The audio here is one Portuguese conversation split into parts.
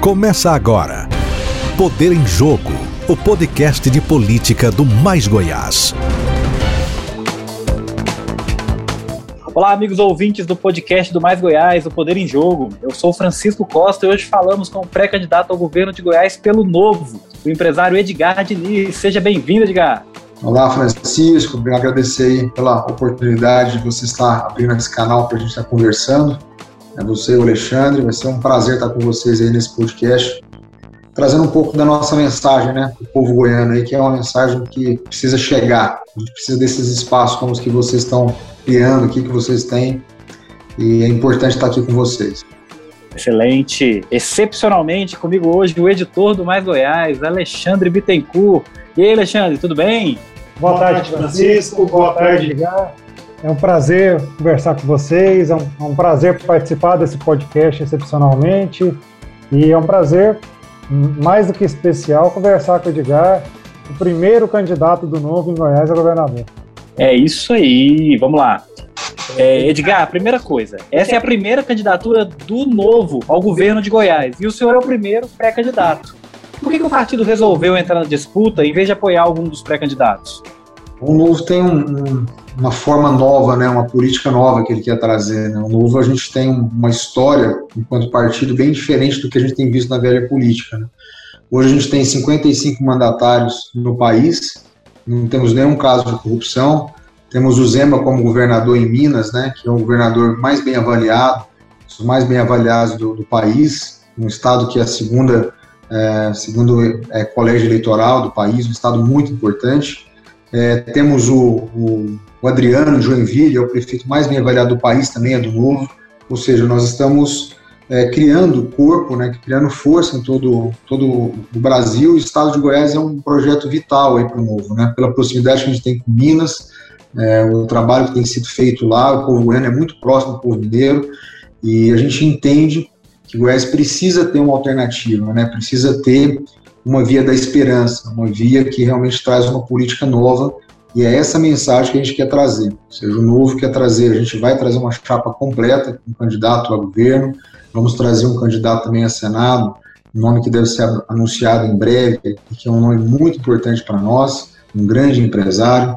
Começa agora. Poder em Jogo, o podcast de política do Mais Goiás. Olá, amigos ouvintes do podcast do Mais Goiás, o Poder em Jogo. Eu sou Francisco Costa e hoje falamos com o pré-candidato ao governo de Goiás pelo Novo, o empresário Edgar Diniz. Seja bem-vindo, Edgar. Olá, Francisco. Quero agradecer pela oportunidade de você estar abrindo esse canal para a gente estar conversando. É você o Alexandre. Vai ser um prazer estar com vocês aí nesse podcast, trazendo um pouco da nossa mensagem, né, para o povo goiano aí, que é uma mensagem que precisa chegar. A gente precisa desses espaços como os que vocês estão criando aqui, que vocês têm. E é importante estar aqui com vocês. Excelente. Excepcionalmente comigo hoje o editor do Mais Goiás, Alexandre Bittencourt. E aí, Alexandre, tudo bem? Boa tarde, Francisco. Boa tarde, Edgar. É um prazer conversar com vocês, é um, é um, prazer participar desse podcast excepcionalmente e é um prazer, mais do que especial, conversar com o Edgar, o primeiro candidato do Novo em Goiás a governador. É isso aí, vamos lá. É, Edgar, primeira coisa, essa é a primeira candidatura do Novo ao governo de Goiás e o senhor é o primeiro pré-candidato. Por que, que, o partido resolveu entrar na disputa em vez de apoiar algum dos pré-candidatos? O Novo tem um, um, uma forma nova, né, uma política nova que ele quer trazer. Né? O Novo a gente tem uma história, enquanto partido, bem diferente do que a gente tem visto na velha política. Né? Hoje a gente tem 55 mandatários no país, não temos nenhum caso de corrupção. Temos o Zema como governador em Minas, né, que é o governador mais bem avaliado, os mais bem avaliados do, do país, um estado que é a segunda, é, segundo é, colégio eleitoral do país, um estado muito importante. É, temos o, o, o, Adriano Joinville, é o prefeito mais bem avaliado do país, também é do Novo. Ou seja, nós estamos é, criando corpo, né, criando força em todo, todo o Brasil. O estado de Goiás é um projeto vital para o Novo, né, pela proximidade que a gente tem com Minas, é, o trabalho que tem sido feito lá. O povo goiano é muito próximo do povo mineiro e a gente entende que Goiás precisa ter uma alternativa, né, precisa ter uma via da esperança, uma via que realmente traz uma política nova, e é essa mensagem que a gente quer trazer. Ou seja, o novo quer trazer, a gente vai trazer uma chapa completa, um candidato a governo, vamos trazer um candidato também a Senado, um nome que deve ser anunciado em breve, que é um nome muito importante para nós, um grande empresário.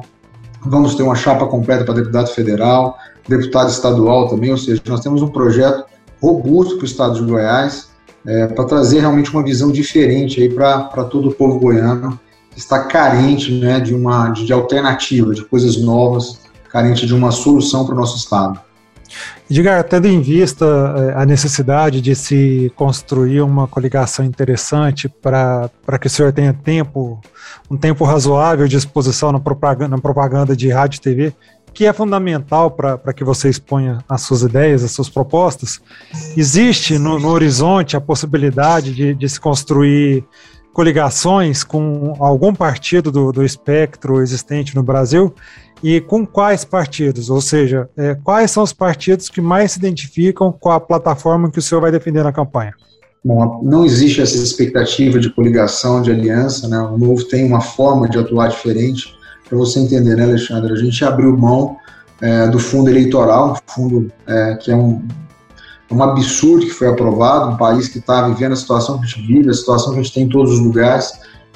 Vamos ter uma chapa completa para deputado federal, deputado estadual também, ou seja, nós temos um projeto robusto para o estado de Goiás, é, para trazer realmente uma visão diferente para todo o povo goiano que está carente né, de uma de, de alternativa, de coisas novas, carente de uma solução para o nosso estado. Diga, tendo em vista é, a necessidade de se construir uma coligação interessante para que o senhor tenha tempo, um tempo razoável de exposição na propaganda, na propaganda de rádio e TV, que é fundamental para que você exponha as suas ideias, as suas propostas, existe no, no horizonte a possibilidade de, de, se construir coligações com algum partido do, do, espectro existente no Brasil e com quais partidos? Ou seja, é, quais são os partidos que mais se identificam com a plataforma que o senhor vai defender na campanha? Bom, não existe essa expectativa de coligação, de aliança, né? O Novo tem uma forma de atuar diferente para você entender, né, Alexandre? A gente abriu mão é, do fundo eleitoral, fundo é, que é um, um absurdo que foi aprovado, um país que está vivendo a situação que a gente vive, a situação que a gente tem em todos os lugares,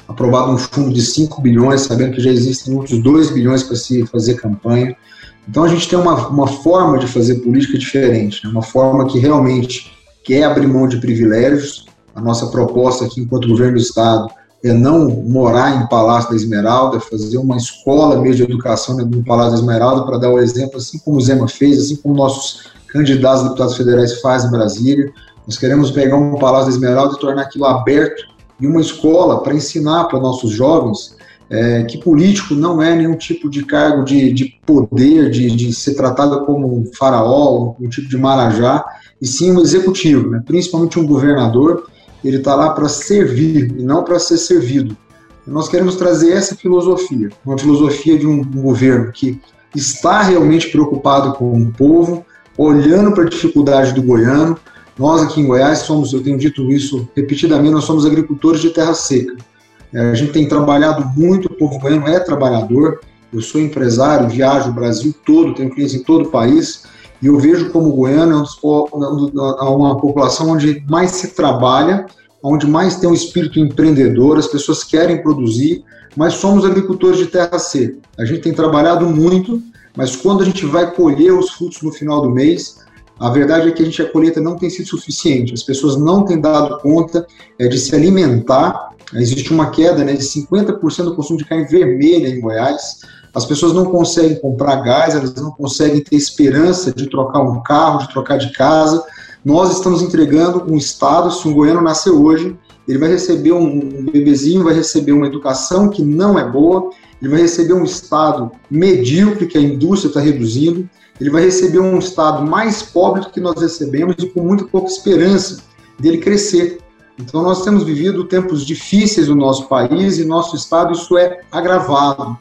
aprovado um fundo de 5 bilhões, sabendo que já existem outros 2 bilhões para se fazer campanha. Então a gente tem uma, uma forma de fazer política diferente, né? uma forma que realmente quer abrir mão de privilégios. A nossa proposta aqui, enquanto governo do Estado, é não morar em Palácio da Esmeralda, fazer uma escola mesmo de educação no Palácio da Esmeralda, para dar o exemplo, assim como o Zema fez, assim como nossos candidatos a deputados federais fazem em Brasília. Nós queremos pegar um Palácio da Esmeralda e tornar aquilo aberto e uma escola para ensinar para nossos jovens é, que político não é nenhum tipo de cargo de, de poder, de, de ser tratado como um faraó, um tipo de marajá, e sim um executivo, né? principalmente um governador ele está lá para servir e não para ser servido. E nós queremos trazer essa filosofia, uma filosofia de um, governo que está realmente preocupado com o povo, olhando para a dificuldade do goiano. Nós aqui em Goiás somos, eu tenho dito isso repetidamente, nós somos agricultores de terra seca. É, a gente tem trabalhado muito, o povo goiano é trabalhador. Eu sou empresário, viajo o Brasil todo, tenho clientes em todo o país, e eu vejo como Goiânia é uma população onde mais se trabalha onde mais tem um espírito empreendedor, as pessoas querem produzir, mas somos agricultores de terra seca. A gente tem trabalhado muito, mas quando a gente vai colher os frutos no final do mês, a verdade é que a, gente, a colheita não tem sido suficiente. As pessoas não têm dado conta é, de se alimentar. Existe uma queda né, de 50% do consumo de carne vermelha em Goiás. As pessoas não conseguem comprar gás, elas não conseguem ter esperança de trocar um carro, de trocar de casa. Nós estamos entregando um Estado, se um goiano nascer hoje, ele vai receber um, bebezinho, vai receber uma educação que não é boa, ele vai receber um Estado medíocre, que a indústria está reduzindo, ele vai receber um Estado mais pobre do que nós recebemos e com muito pouca esperança dele crescer. Então, nós temos vivido tempos difíceis no nosso país e nosso Estado, isso é agravado.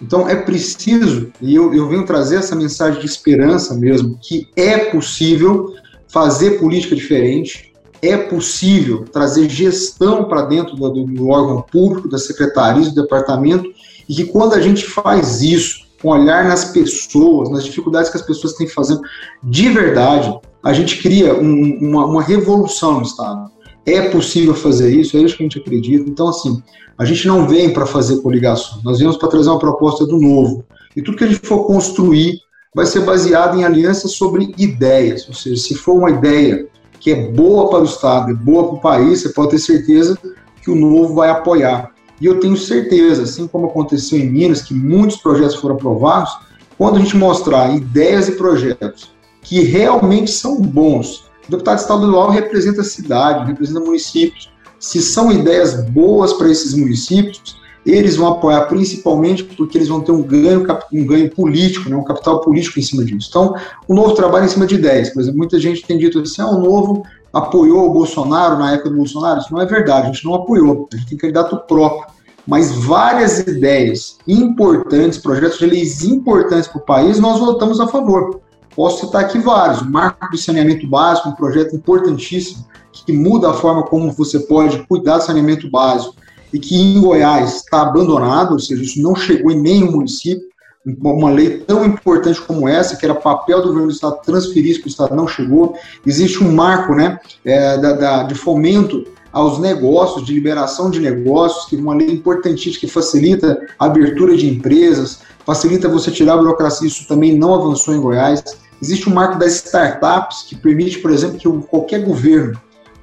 Então é preciso, e eu, eu venho trazer essa mensagem de esperança mesmo, que é possível fazer política diferente, é possível trazer gestão para dentro do, do, órgão público, das secretarias, do departamento, e que quando a gente faz isso, com olhar nas pessoas, nas dificuldades que as pessoas têm fazendo, de verdade, a gente cria um, uma, uma revolução no Estado. É possível fazer isso, é isso que a gente acredita. Então, assim, a gente não vem para fazer coligação, nós viemos para trazer uma proposta do novo. E tudo que a gente for construir vai ser baseado em alianças sobre ideias. Ou seja, se for uma ideia que é boa para o Estado, é boa para o país, você pode ter certeza que o novo vai apoiar. E eu tenho certeza, assim como aconteceu em Minas, que muitos projetos foram aprovados, quando a gente mostrar ideias e projetos que realmente são bons, o deputado estadual representa a cidade, representa municípios, se são ideias boas para esses municípios, eles vão apoiar principalmente porque eles vão ter um ganho, um ganho político, né, um capital político em cima disso. Então, o novo trabalha em cima de ideias. Por exemplo, muita gente tem dito assim, ah, o novo apoiou o Bolsonaro na época do Bolsonaro. Isso não é verdade, a gente não apoiou, a gente tem candidato próprio. Mas várias ideias importantes, projetos de leis importantes para o país, nós votamos a favor. Posso citar aqui vários. O Marco do Saneamento Básico, um projeto importantíssimo que muda a forma como você pode cuidar do saneamento básico e que em Goiás está abandonado, ou seja, isso não chegou em nenhum município. Uma lei tão importante como essa, que era papel do governo do Estado transferir isso para o Estado, não chegou. Existe um marco né, é, da, da, de fomento aos negócios, de liberação de negócios, que é uma lei importantíssima que facilita a abertura de empresas, facilita você tirar a burocracia, isso também não avançou em Goiás. Existe um marco das startups, que permite, por exemplo, que qualquer governo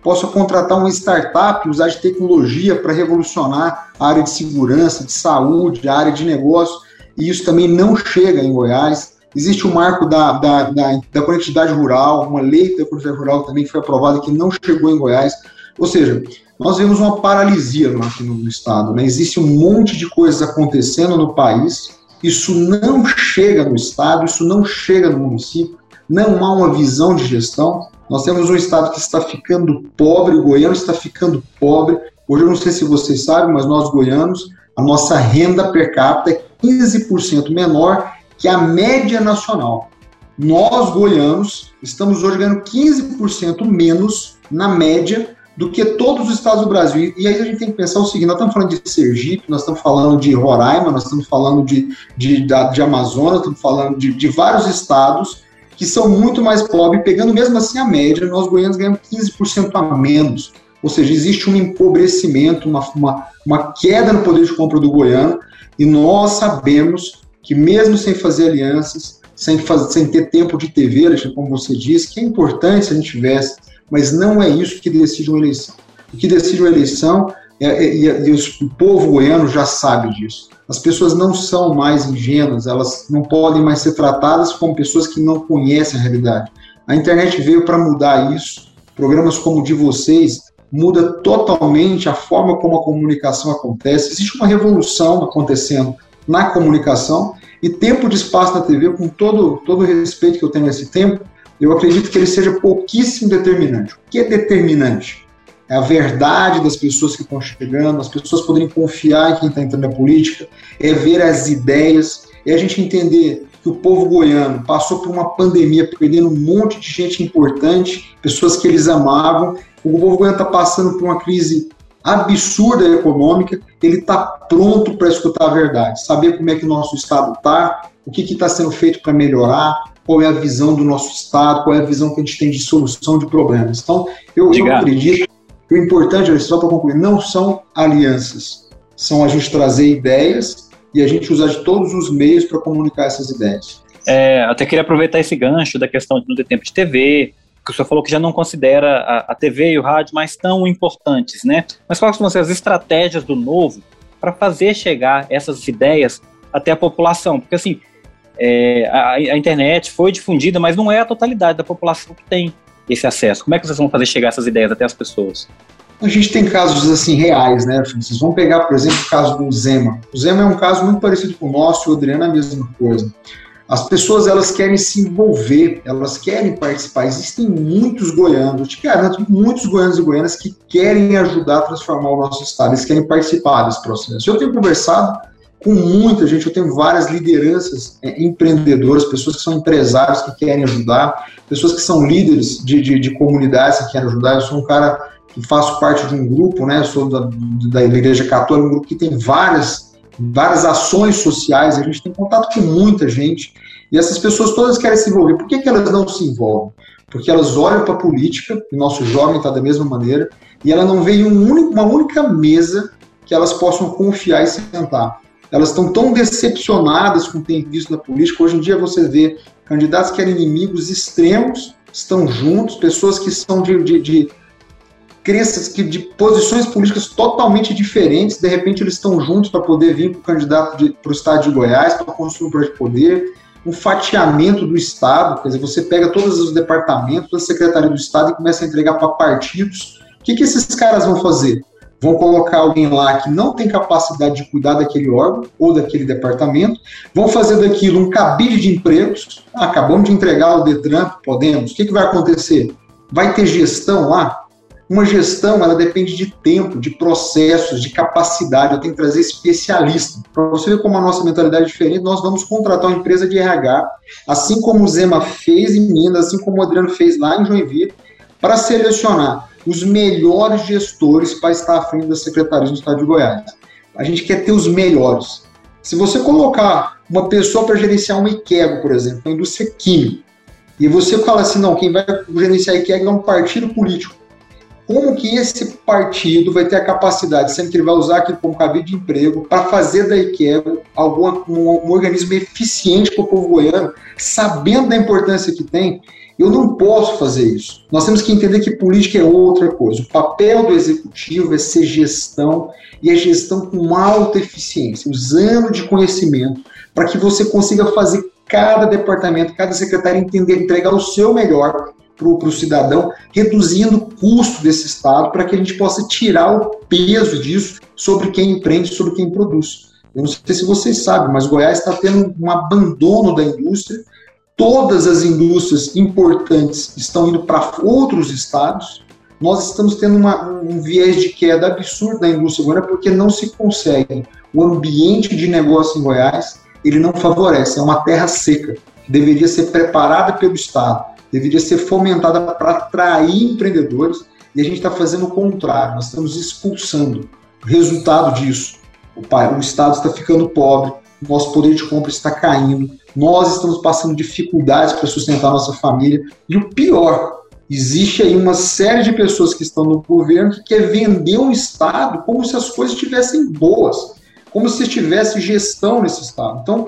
possa contratar uma startup, usar de tecnologia para revolucionar a área de segurança, de saúde, a área de negócio, e isso também não chega em Goiás. Existe o marco da, da, da, da conectividade rural, uma lei da conectividade rural também que foi aprovada que não chegou em Goiás. Ou seja, nós vemos uma paralisia aqui no, no estado. Né? Existe um monte de coisas acontecendo no país, isso não chega no estado, isso não chega no município, não há uma visão de gestão. Nós temos um estado que está ficando pobre, o goiano está ficando pobre. Hoje eu não sei se vocês sabem, mas nós goianos, a nossa renda per capita é 15% menor que a média nacional. Nós goianos estamos hoje ganhando 15% menos na média do que todos os estados do Brasil. E aí a gente tem que pensar o seguinte: nós estamos falando de Sergipe, nós estamos falando de Roraima, nós estamos falando de, de, de, de Amazonas, estamos falando de, de vários estados que são muito mais pobres, pegando mesmo assim a média, nós goianos ganhamos 15% a menos. Ou seja, existe um empobrecimento, uma, uma, uma queda no poder de compra do goiano, e nós sabemos que mesmo sem fazer alianças, sem, fazer, sem ter tempo de TV, como você disse, que é importante se a gente tivesse, mas não é isso que decide uma eleição. O que decide uma eleição, é, é, e, e o povo goiano já sabe disso. As pessoas não são mais ingênuas, elas não podem mais ser tratadas como pessoas que não conhecem a realidade. A internet veio para mudar isso. Programas como o de vocês muda totalmente a forma como a comunicação acontece. Existe uma revolução acontecendo na comunicação e tempo de espaço na TV, com todo, todo o respeito que eu tenho a esse tempo, eu acredito que ele seja pouquíssimo determinante. O que é determinante? É a verdade das pessoas que estão chegando, as pessoas poderem confiar em quem está entrando na política, é ver as ideias, é a gente entender que o povo goiano passou por uma pandemia, perdendo um monte de gente importante, pessoas que eles amavam. O povo goiano está passando por uma crise absurda econômica, ele está pronto para escutar a verdade, saber como é que o nosso Estado está, o que está sendo feito para melhorar, qual é a visão do nosso Estado, qual é a visão que a gente tem de solução de problemas. Então, eu, eu acredito O importante, só para concluir, não são alianças. São a gente trazer ideias e a gente usar de todos os meios para comunicar essas ideias. É, até queria aproveitar esse gancho da questão de não ter tempo de TV, que o senhor falou que já não considera a, a TV e o rádio mais tão importantes, né? Mas quais ser as estratégias do novo para fazer chegar essas ideias até a população? Porque, assim, é, a, a, internet foi difundida, mas não é a totalidade da população que tem esse acesso. Como é que vocês vão fazer chegar essas ideias até as pessoas? A gente tem casos assim reais, né? Vocês vão pegar, por exemplo, o caso do Zema. O Zema é um caso muito parecido com o nosso, o Adriano é a mesma coisa. As pessoas elas querem se envolver, elas querem participar. Existem muitos goianos, eu te garanto, muitos goianos e goianas que querem ajudar a transformar o nosso estado, eles querem participar desse processo. Eu tenho conversado com muita gente, eu tenho várias lideranças é, empreendedoras, pessoas que são empresários que querem ajudar, pessoas que são líderes de, de, de comunidades que querem ajudar. Eu sou um cara que faço parte de um grupo, né? Sou da, da Igreja Católica, um grupo que tem várias várias ações sociais, a gente tem contato com muita gente, e essas pessoas todas querem se envolver. Por que, que elas não se envolvem? Porque elas olham para a política, o nosso jovem está da mesma maneira, e ela não vê um único, uma única mesa que elas possam confiar e sentar. Elas estão tão decepcionadas com o que tem visto na política. Hoje em dia você vê candidatos que eram inimigos extremos, estão juntos, pessoas que são de, de, de crenças que de posições políticas totalmente diferentes, de repente eles estão juntos para poder vir para o candidato para o estado de Goiás, para construir um projeto de poder, um fatiamento do Estado, quer dizer, você pega todos os departamentos, da Secretaria do Estado e começa a entregar para partidos. O que, que esses caras vão fazer? Vão colocar alguém lá que não tem capacidade de cuidar daquele órgão ou daquele departamento, vão fazer daquilo um cabide de empregos. Ah, acabamos de entregar o Detran, podemos. O que, que vai acontecer? Vai ter gestão lá? Uma gestão, ela depende de tempo, de processos, de capacidade. Eu tenho que trazer especialista. Para você ver como a nossa mentalidade é diferente, nós vamos contratar uma empresa de RH, assim como o Zema fez em Minas, assim como o Adriano fez lá em Joinville, para selecionar os melhores gestores para estar à frente da Secretaria do Estado de Goiás. A gente quer ter os melhores. Se você colocar uma pessoa para gerenciar um IQEGO, por exemplo, uma indústria química, e você fala assim, não, quem vai gerenciar IQEGO é um partido político como que esse partido vai ter a capacidade, sendo que ele vai usar aquilo como cabide de emprego, para fazer da IQEA algum, um, um organismo eficiente para o povo goiano, sabendo da importância que tem, eu não posso fazer isso. Nós temos que entender que política é outra coisa. O papel do executivo é ser gestão e é gestão com alta eficiência, usando de conhecimento para que você consiga fazer cada departamento, cada secretário entender, entregar o seu melhor para o cidadão, reduzindo o custo desse Estado para que a gente possa tirar o peso disso sobre quem empreende, sobre quem produz. Eu não sei se vocês sabem, mas Goiás está tendo um abandono da indústria. Todas as indústrias importantes estão indo para outros estados. Nós estamos tendo uma, um viés de queda absurdo da indústria goiana porque não se consegue. O ambiente de negócio em Goiás ele não favorece. É uma terra seca que deveria ser preparada pelo Estado deveria ser fomentada para atrair empreendedores e a gente está fazendo o contrário, nós estamos expulsando. O resultado disso, o, o Estado está ficando pobre, nosso poder de compra está caindo, nós estamos passando dificuldades para sustentar nossa família e o pior, existe aí uma série de pessoas que estão no governo que quer vender um Estado como se as coisas estivessem boas, como se tivesse gestão nesse Estado. Então,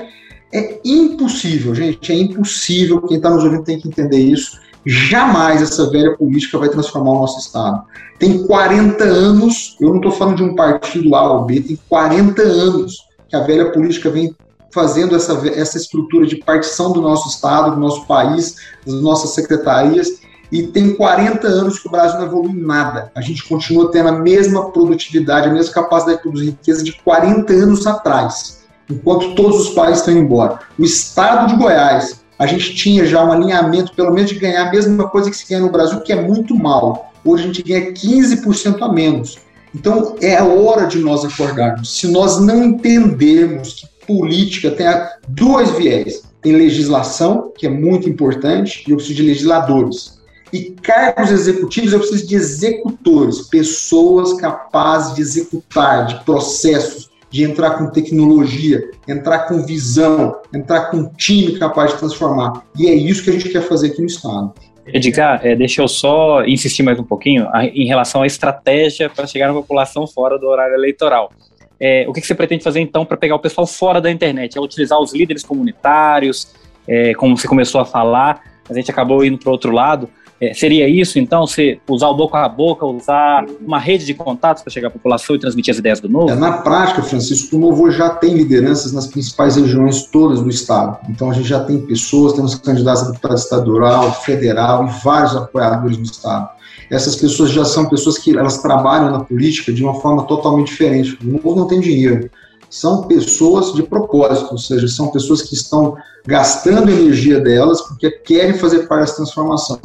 é impossível, gente, é impossível. Quem está nos ouvindo tem que entender isso. Jamais essa velha política vai transformar o nosso Estado. Tem 40 anos, eu não estou falando de um partido A ou B, tem 40 anos que a velha política vem fazendo essa, essa estrutura de partição do nosso Estado, do nosso país, das nossas secretarias, e tem 40 anos que o Brasil não evolui nada. A gente continua tendo a mesma produtividade, a mesma capacidade de produzir riqueza de 40 anos atrás enquanto todos os pais estão embora. O estado de Goiás, a gente tinha já um alinhamento, pelo menos, de ganhar a mesma coisa que se ganha no Brasil, que é muito mal. Hoje a gente ganha 15% a menos. Então é a hora de nós acordarmos. Se nós não entendermos que política tem dois viés: tem legislação, que é muito importante, e eu preciso de legisladores. E cargos executivos, eu preciso de executores, pessoas capazes de executar, de processos, de entrar com tecnologia, entrar com visão, entrar com um time capaz de transformar. E é isso que a gente quer fazer aqui no Estado. Edgar, é, deixa eu só insistir mais um pouquinho a, em relação à estratégia para chegar na população fora do horário eleitoral. É, o que, que, você pretende fazer então para pegar o pessoal fora da internet? É utilizar os líderes comunitários, é, como você começou a falar, a gente acabou indo para outro lado. É, seria isso, então, se usar o boca a boca, usar uma rede de contatos para chegar à população e transmitir as ideias do Novo? É, na prática, Francisco, o Novo já tem lideranças nas principais regiões todas do Estado. Então, a gente já tem pessoas, temos candidatos a deputado estadual, federal e vários apoiadores no Estado. Essas pessoas já são pessoas que elas trabalham na política de uma forma totalmente diferente. O Novo não tem dinheiro são pessoas de propósito, ou seja, são pessoas que estão gastando energia delas porque querem fazer parte dessa transformação.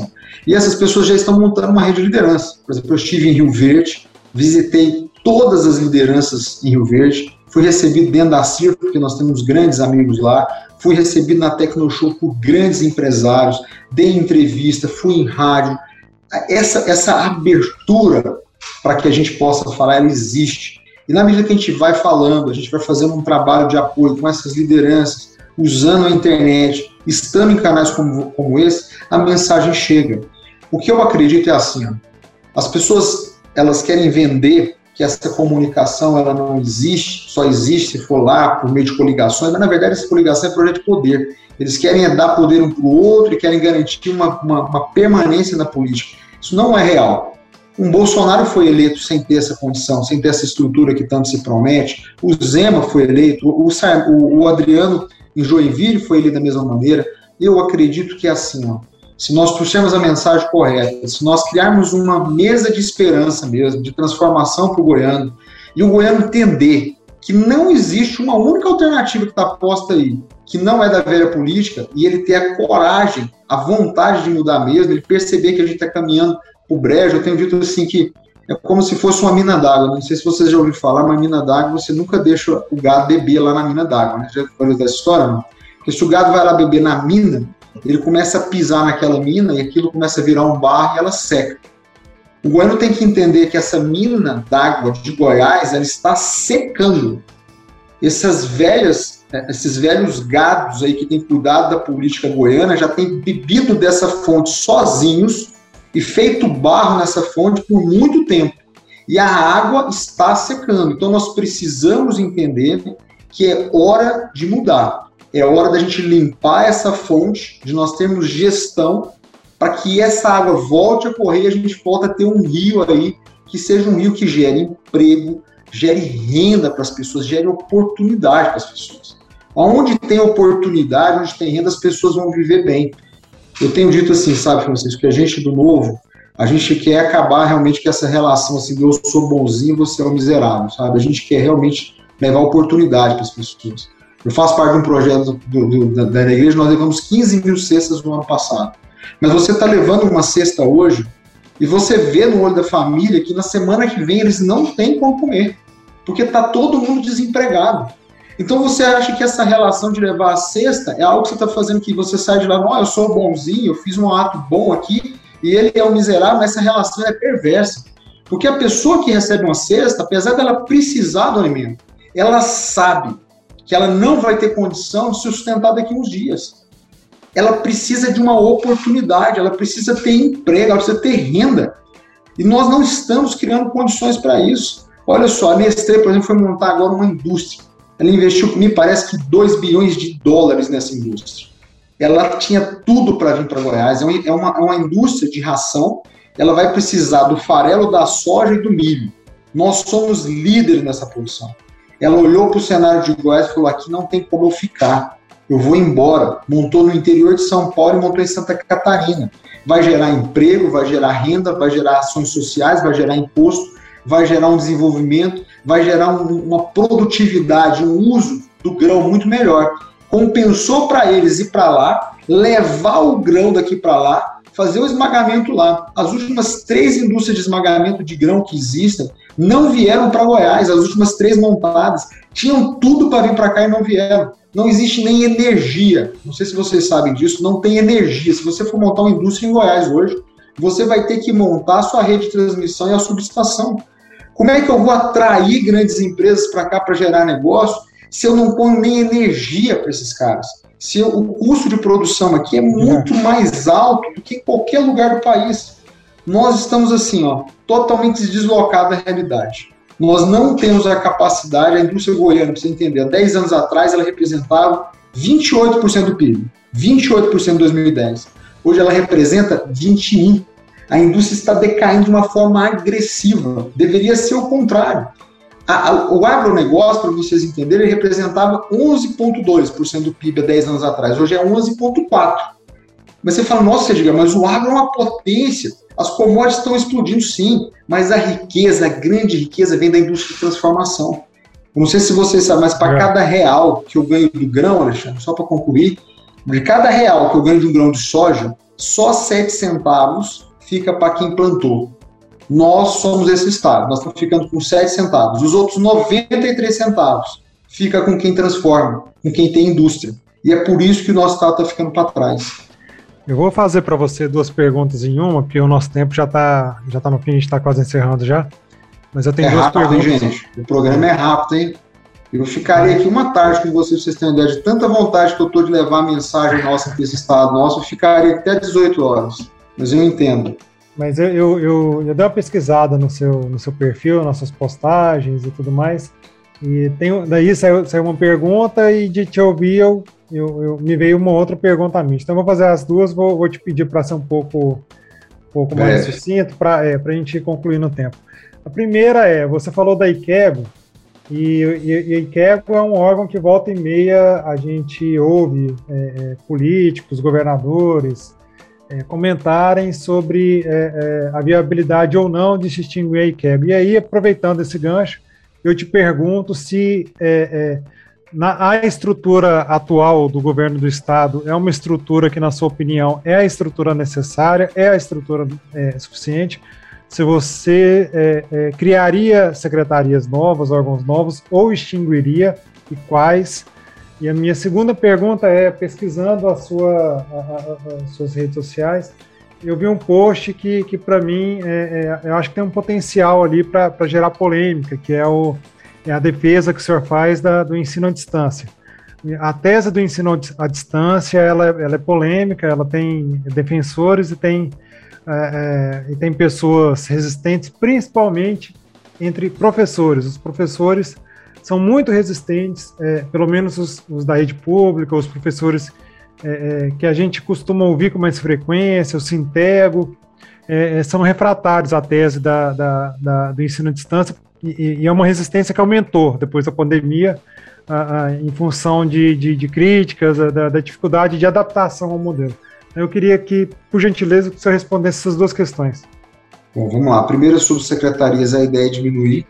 E essas pessoas já estão montando uma rede de liderança. Por exemplo, eu estive em Rio Verde, visitei todas as lideranças em Rio Verde, fui recebido dentro da CIR, porque nós temos grandes amigos lá, fui recebido na Tecnoshow por grandes empresários, dei entrevista, fui em rádio. Essa, essa abertura para que a gente possa falar, ela existe. E na medida que a gente vai falando, a gente vai fazendo um trabalho de apoio com essas lideranças, usando a internet, estando em canais como, como esse, a mensagem chega. O que eu acredito é assim, as pessoas elas querem vender que essa comunicação ela não existe, só existe se for lá por meio de coligações, mas na verdade essa coligação é projeto de poder. Eles querem é dar poder um para o outro e querem garantir uma, uma, uma permanência na política. Isso não é real. Um Bolsonaro foi eleito sem ter essa condição, sem ter essa estrutura que tanto se promete. O Zema foi eleito, o, o, o Adriano em Joinville foi eleito da mesma maneira. Eu acredito que é assim, ó, se nós puxarmos a mensagem correta, se nós criarmos uma mesa de esperança mesmo, de transformação para o goiano, e o goiano entender que não existe uma única alternativa que está posta aí, que não é da velha política, e ele ter a coragem, a vontade de mudar mesmo, ele perceber que a gente está caminhando o brejo, eu tenho dito assim que é como se fosse uma mina d'água. Não sei se vocês já ouviram falar, mas mina d'água você nunca deixa o gado beber lá na mina d'água. Né? Já ouviu dessa história? Não? Porque se o gado vai lá beber na mina, ele começa a pisar naquela mina e aquilo começa a virar um barro e ela seca. O goiano tem que entender que essa mina d'água de Goiás ela está secando. Essas velhas, é, esses velhos gados aí que têm cuidado da política goiana já têm bebido dessa fonte sozinhos e feito barro nessa fonte por muito tempo. E a água está secando. Então nós precisamos entender que é hora de mudar. É hora da gente limpar essa fonte, de nós termos gestão para que essa água volte a correr e a gente possa ter um rio aí que seja um rio que gere emprego, gere renda para as pessoas, gere oportunidade para as pessoas. Onde tem oportunidade, onde tem renda, as pessoas vão viver bem. Eu tenho dito assim, sabe, Francisco, que a gente do novo, a gente quer acabar realmente com essa relação assim, eu sou bonzinho, você é um miserável, sabe? A gente quer realmente levar oportunidade para as pessoas. Eu faço parte de um projeto do, do, da, da igreja, nós levamos 15 mil cestas no ano passado. Mas você está levando uma cesta hoje e você vê no olho da família que na semana que vem eles não têm como comer, porque está todo mundo desempregado. Então você acha que essa relação de levar a cesta é algo que você está fazendo que você sai de lá, não, eu sou bonzinho, eu fiz um ato bom aqui, e ele é um miserável, mas essa relação é perversa. Porque a pessoa que recebe uma cesta, apesar dela precisar do alimento, ela sabe que ela não vai ter condição de se sustentar daqui uns dias. Ela precisa de uma oportunidade, ela precisa ter emprego, ela precisa ter renda. E nós não estamos criando condições para isso. Olha só, a Nestlé, por exemplo, foi montar agora uma indústria ela investiu, me parece que 2 bilhões de dólares nessa indústria. Ela tinha tudo para vir para Goiás. É uma, é, uma, é uma indústria de ração. Ela vai precisar do farelo, da soja e do milho. Nós somos líderes nessa posição. Ela olhou para o cenário de Goiás e falou: aqui não tem como eu ficar. Eu vou embora. Montou no interior de São Paulo e montou em Santa Catarina. Vai gerar emprego, vai gerar renda, vai gerar ações sociais, vai gerar imposto, vai gerar um desenvolvimento vai gerar um, uma produtividade, um uso do grão muito melhor. Compensou para eles ir para lá, levar o grão daqui para lá, fazer o esmagamento lá. As últimas três indústrias de esmagamento de grão que existem não vieram para Goiás, as últimas três montadas tinham tudo para vir para cá e não vieram. Não existe nem energia. Não sei se vocês sabem disso, não tem energia. Se você for montar uma indústria em Goiás hoje, você vai ter que montar a sua rede de transmissão e a subestação. Como é que eu vou atrair grandes empresas para cá para gerar negócio se eu não ponho nem energia para esses caras? se o custo de produção aqui é muito mais alto do que em qualquer lugar do país. Nós estamos assim, ó, totalmente deslocados da realidade. Nós não temos a capacidade, a indústria goiana, para você entender, há 10 anos atrás ela representava 28% do PIB, 28% em 2010. Hoje ela representa 21%. A indústria está decaindo de uma forma agressiva. Deveria ser o contrário. A, a, o agronegócio, para vocês entenderem, representava 11,2% do PIB há 10 anos atrás. Hoje é 11,4%. Mas você fala, nossa, diga, mas o agro é uma potência. As commodities estão explodindo sim, mas a riqueza, a grande riqueza, vem da indústria de transformação. não sei se você sabe, mas para é. cada real que eu ganho do grão, Alexandre, só para concluir, de cada real que eu ganho de um grão de soja, só 7 centavos fica para quem plantou. Nós somos esse estado, nós estamos ficando com 7 centavos. Os outros 93 centavos fica com quem transforma, com quem tem indústria. E é por isso que o nosso estado está ficando para trás. Eu vou fazer para você duas perguntas em uma, porque o nosso tempo já está já tá no fim, a gente está quase encerrando já. Mas eu tenho é duas rápido, perguntas. Hein, gente? O programa é rápido, hein? Eu ficaria aqui uma tarde com vocês, vocês têm ideia de tanta vontade que eu estou de levar a mensagem nossa para esse estado nosso, eu ficaria até 18 horas. Mas eu entendo. Mas eu, eu, eu, eu dei uma pesquisada no seu, no seu perfil, nas suas postagens e tudo mais. E tem, daí saiu, saiu uma pergunta e de te ouvir eu, eu, eu, me veio uma outra pergunta a mim. Então eu vou fazer as duas, vou, vou te pedir para ser um pouco, um pouco mais é. sucinto para é, a gente concluir no tempo. A primeira é, você falou da IKEGO, e, e, e a IKEGO é um órgão que volta e meia a gente ouve é, é políticos, governadores, é, comentarem sobre é, é, a viabilidade ou não de se extinguir a IKEB. E aí, aproveitando esse gancho, eu te pergunto se é, é, na, a estrutura atual do governo do Estado é uma estrutura que, na sua opinião, é a estrutura necessária, é a estrutura suficiente, se você criaria secretarias novas, órgãos novos, ou extinguiria, e quais, e a minha segunda pergunta é, pesquisando a sua, a, a, as suas redes sociais, eu vi um post que, que para mim, é, é, eu acho que tem um potencial ali para gerar polêmica, que é, o, é a defesa que o senhor faz da, do ensino à distância. A tese do ensino à distância, ela, ela é polêmica, ela tem defensores e tem, é, é, e tem pessoas resistentes, principalmente entre professores. Os professores são muito resistentes, é, pelo menos os, os, da rede pública, os professores é, é, que a gente costuma ouvir com mais frequência, o Sintego, é, é, são refratários à tese da, da, da, do ensino à distância, e, e, é uma resistência que aumentou depois da pandemia, a, a, em função de, de, de críticas, da, da, dificuldade de adaptação ao modelo. Eu queria que, por gentileza, o senhor respondesse essas duas questões. Bom, vamos lá. Primeiro, sobre secretarias, a ideia é diminuir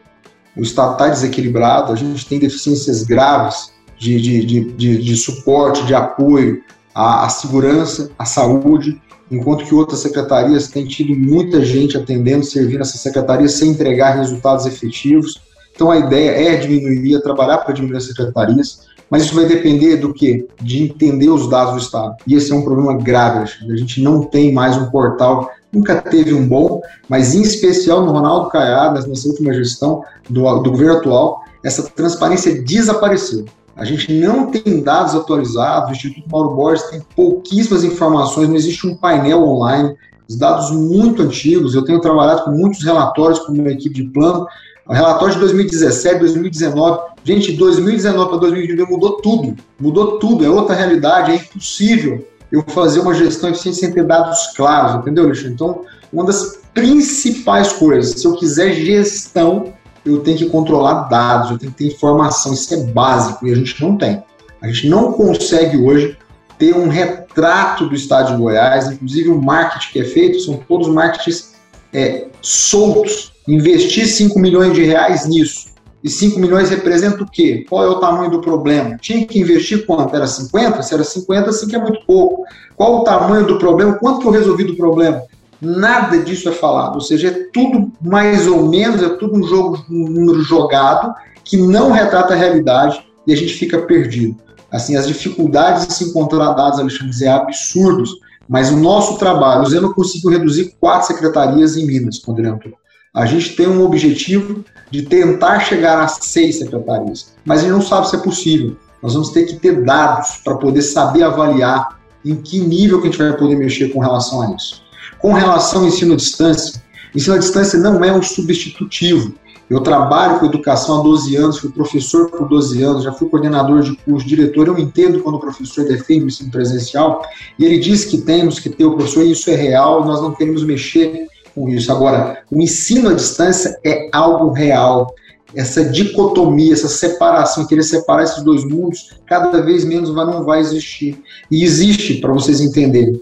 o Estado está desequilibrado, a gente tem deficiências graves de, de, de, de, de suporte, de apoio à, à, segurança, à saúde, enquanto que outras secretarias têm tido muita gente atendendo, servindo essas secretarias sem entregar resultados efetivos. Então a ideia é diminuir, é trabalhar para diminuir as secretarias, mas isso vai depender do que? De entender os dados do Estado. E esse é um problema grave, a gente não tem mais um portal nunca teve um bom, mas em especial no Ronaldo Caiadas, nessa última gestão do, do governo atual, essa transparência desapareceu. A gente não tem dados atualizados, o Instituto Mauro Borges tem pouquíssimas informações, não existe um painel online, os dados muito antigos, eu tenho trabalhado com muitos relatórios com uma equipe de plano, relatório de 2017, 2019, gente, 2019 para 2022 mudou tudo, mudou tudo, é outra realidade, é impossível eu fazer uma gestão eficiente sem ter dados claros, entendeu, Alexandre? Então, uma das principais coisas, se eu quiser gestão, eu tenho que controlar dados, eu tenho que ter informação, isso é básico e a gente não tem. A gente não consegue hoje ter um retrato do estado de Goiás, inclusive o marketing que é feito são todos marketings é, soltos. Investir 5 milhões de reais nisso e 5 milhões representa o quê? Qual é o tamanho do problema? Tinha que investir quanto? Era 50? Se era 50, assim que é muito pouco. Qual o tamanho do problema? Quanto que eu resolvi do problema? Nada disso é falado. Ou seja, é tudo mais ou menos, é tudo um jogo, um número jogado que não retrata a realidade e a gente fica perdido. Assim, as dificuldades de se encontrar dados, Alexandre, é absurdos. Mas o nosso trabalho, o Zeno conseguiu reduzir quatro secretarias em Minas, quando ele entrou. A gente tem um objetivo de tentar chegar a seis secretarias, mas a gente não sabe se é possível. Nós vamos ter que ter dados para poder saber avaliar em que nível que a gente vai poder mexer com relação a isso. Com relação ao ensino à distância, ensino à distância não é um substitutivo. Eu trabalho com educação há 12 anos, fui professor por 12 anos, já fui coordenador de curso, diretor. Eu entendo quando o professor defende o ensino presencial e ele diz que temos que ter o professor e isso é real, nós não queremos mexer com isso. Agora, o ensino à distância é algo real. Essa dicotomia, essa separação, querer separar esses dois mundos, cada vez menos não vai existir. E existe, para vocês entenderem,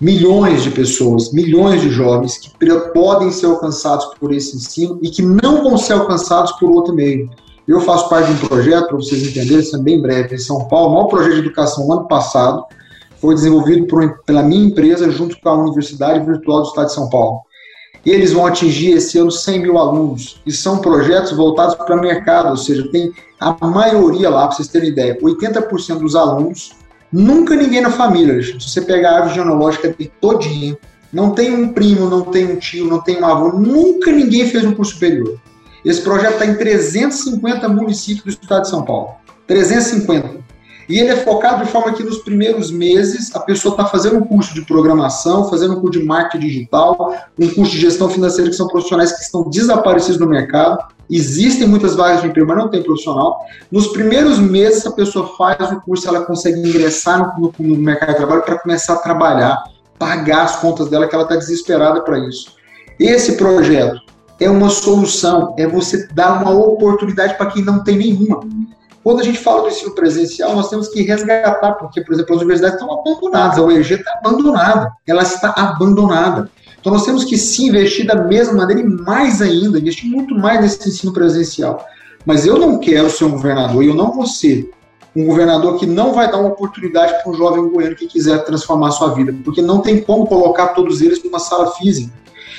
milhões de pessoas, milhões de jovens que podem ser alcançados por esse ensino e que não vão ser alcançados por outro meio. Eu faço parte de um projeto, para vocês entenderem, isso é bem breve, em São Paulo, o maior projeto de educação no ano passado, foi desenvolvido por, pela minha empresa junto com a Universidade Virtual do Estado de São Paulo. Eles vão atingir esse ano 100 mil alunos. E são projetos voltados para o mercado, ou seja, tem a maioria lá, para vocês terem ideia, 80% dos alunos, nunca ninguém na família. Se você pegar a árvore genealógica todinha, não tem um primo, não tem um tio, não tem um avô, nunca ninguém fez um curso superior. Esse projeto está em 350 municípios do estado de São Paulo. 350. E ele é focado de forma que nos primeiros meses a pessoa está fazendo um curso de programação, fazendo um curso de marketing digital, um curso de gestão financeira, que são profissionais que estão desaparecidos no mercado. Existem muitas vagas de emprego, mas não tem profissional. Nos primeiros meses, a pessoa faz o curso, ela consegue ingressar no, no mercado de trabalho para começar a trabalhar, pagar as contas dela, que ela está desesperada para isso. Esse projeto é uma solução, é você dar uma oportunidade para quem não tem nenhuma. Quando a gente fala do ensino presencial, nós temos que resgatar, porque, por exemplo, as universidades estão abandonadas, a UEG está abandonada, ela está abandonada. Então nós temos que se investir da mesma maneira e mais ainda, investir muito mais nesse ensino presencial. Mas eu não quero ser um governador, e eu não vou ser um governador que não vai dar uma oportunidade para um jovem goiano que quiser transformar sua vida, porque não tem como colocar todos eles numa sala física.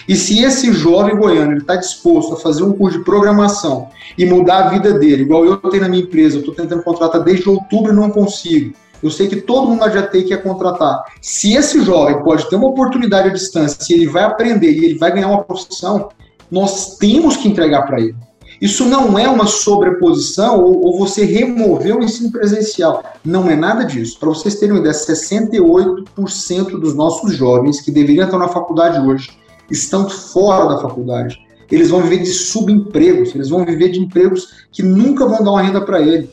E se esse jovem goiano está disposto a fazer um curso de programação e mudar a vida dele, igual eu tenho na minha empresa, eu estou tentando contratar desde outubro e não consigo. Eu sei que todo mundo já tem que contratar. Se esse jovem pode ter uma oportunidade à distância, se ele vai aprender e ele vai ganhar uma profissão, nós temos que entregar para ele. Isso não é uma sobreposição ou, ou, você remover o ensino presencial. Não é nada disso. Para vocês terem uma ideia, 68% dos nossos jovens que deveriam estar na faculdade hoje estão fora da faculdade. Eles vão viver de subempregos, eles vão viver de empregos que nunca vão dar uma renda para ele.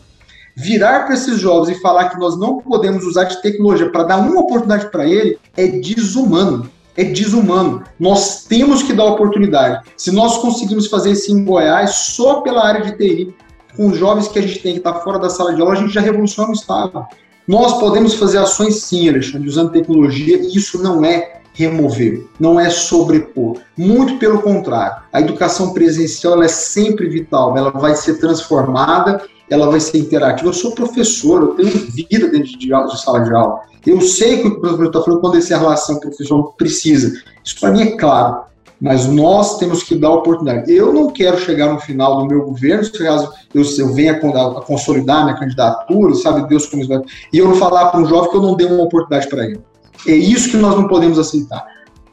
Virar para esses jovens e falar que nós não podemos usar de tecnologia para dar uma oportunidade para ele é desumano. É desumano. Nós temos que dar oportunidade. Se nós conseguimos fazer isso em Goiás, só pela área de TI, com os jovens que a gente tem que estar tá fora da sala de aula, a gente já revoluciona o Estado. Nós podemos fazer ações sim, Alexandre, usando tecnologia, e isso não é remover, não é sobrepor. Muito pelo contrário. A educação presencial é sempre vital, ela vai ser transformada, ela vai ser interativa. Eu sou professor, eu tenho vida dentro de, de sala de aula. Eu sei que o professor está falando quando essa relação que o professor precisa. Isso para mim é claro. Mas nós temos que dar oportunidade. Eu não quero chegar no final do meu governo, se caso eu, eu venha a, consolidar minha candidatura, sabe Deus como isso vai. E eu não falar para um jovem que eu não dei uma oportunidade para ele. É isso que nós não podemos aceitar.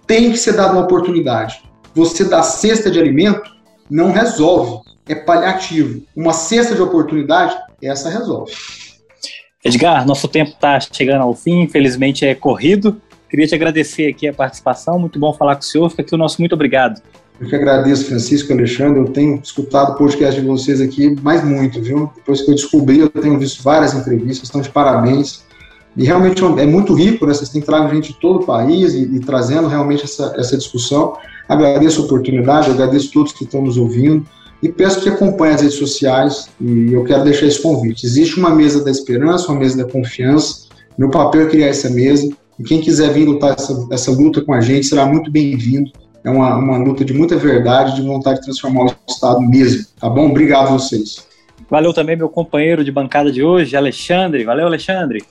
Tem que ser dada uma oportunidade. Você dar cesta de alimento não resolve, é paliativo. Uma cesta de oportunidade, essa resolve. Edgar, nosso tempo está chegando ao fim, infelizmente é corrido. Queria te agradecer aqui a participação, muito bom falar com o senhor, fica aqui o nosso muito obrigado. Eu que agradeço, Francisco Alexandre. Eu tenho escutado o podcast de vocês aqui mais muito, viu? Depois que eu descobri, eu tenho visto várias entrevistas, estão de parabéns. E realmente é muito rico, né? Vocês têm trago gente de todo o país e, e trazendo realmente essa, essa discussão. Agradeço a oportunidade, agradeço a todos que estão nos ouvindo e peço que acompanhem as redes sociais e eu quero deixar esse convite. Existe uma mesa da esperança, uma mesa da confiança. Meu papel é criar essa mesa e quem quiser vir lutar essa, essa luta com a gente será muito bem-vindo. É uma, uma luta de muita verdade, de vontade de transformar o Estado mesmo. Tá bom? Obrigado a vocês. Valeu também meu companheiro de bancada de hoje, Alexandre. Valeu, Alexandre.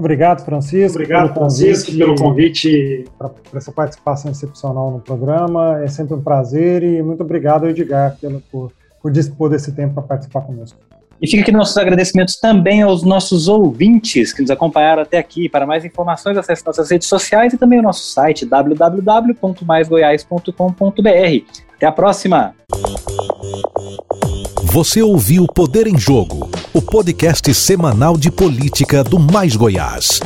Obrigado, Francisco. Obrigado, pelo Francisco, convite, pelo convite. Para essa participação excepcional no programa. É sempre um prazer e muito obrigado, Edgar, pelo, por, por dispor desse tempo para participar conosco. E fica aqui nossos agradecimentos também aos nossos ouvintes que nos acompanharam até aqui. Para mais informações, acesse nossas redes sociais e também o nosso site www.maisgoiás.com.br. Até a próxima! Você ouviu Poder em Jogo o podcast semanal de política do Mais Goiás.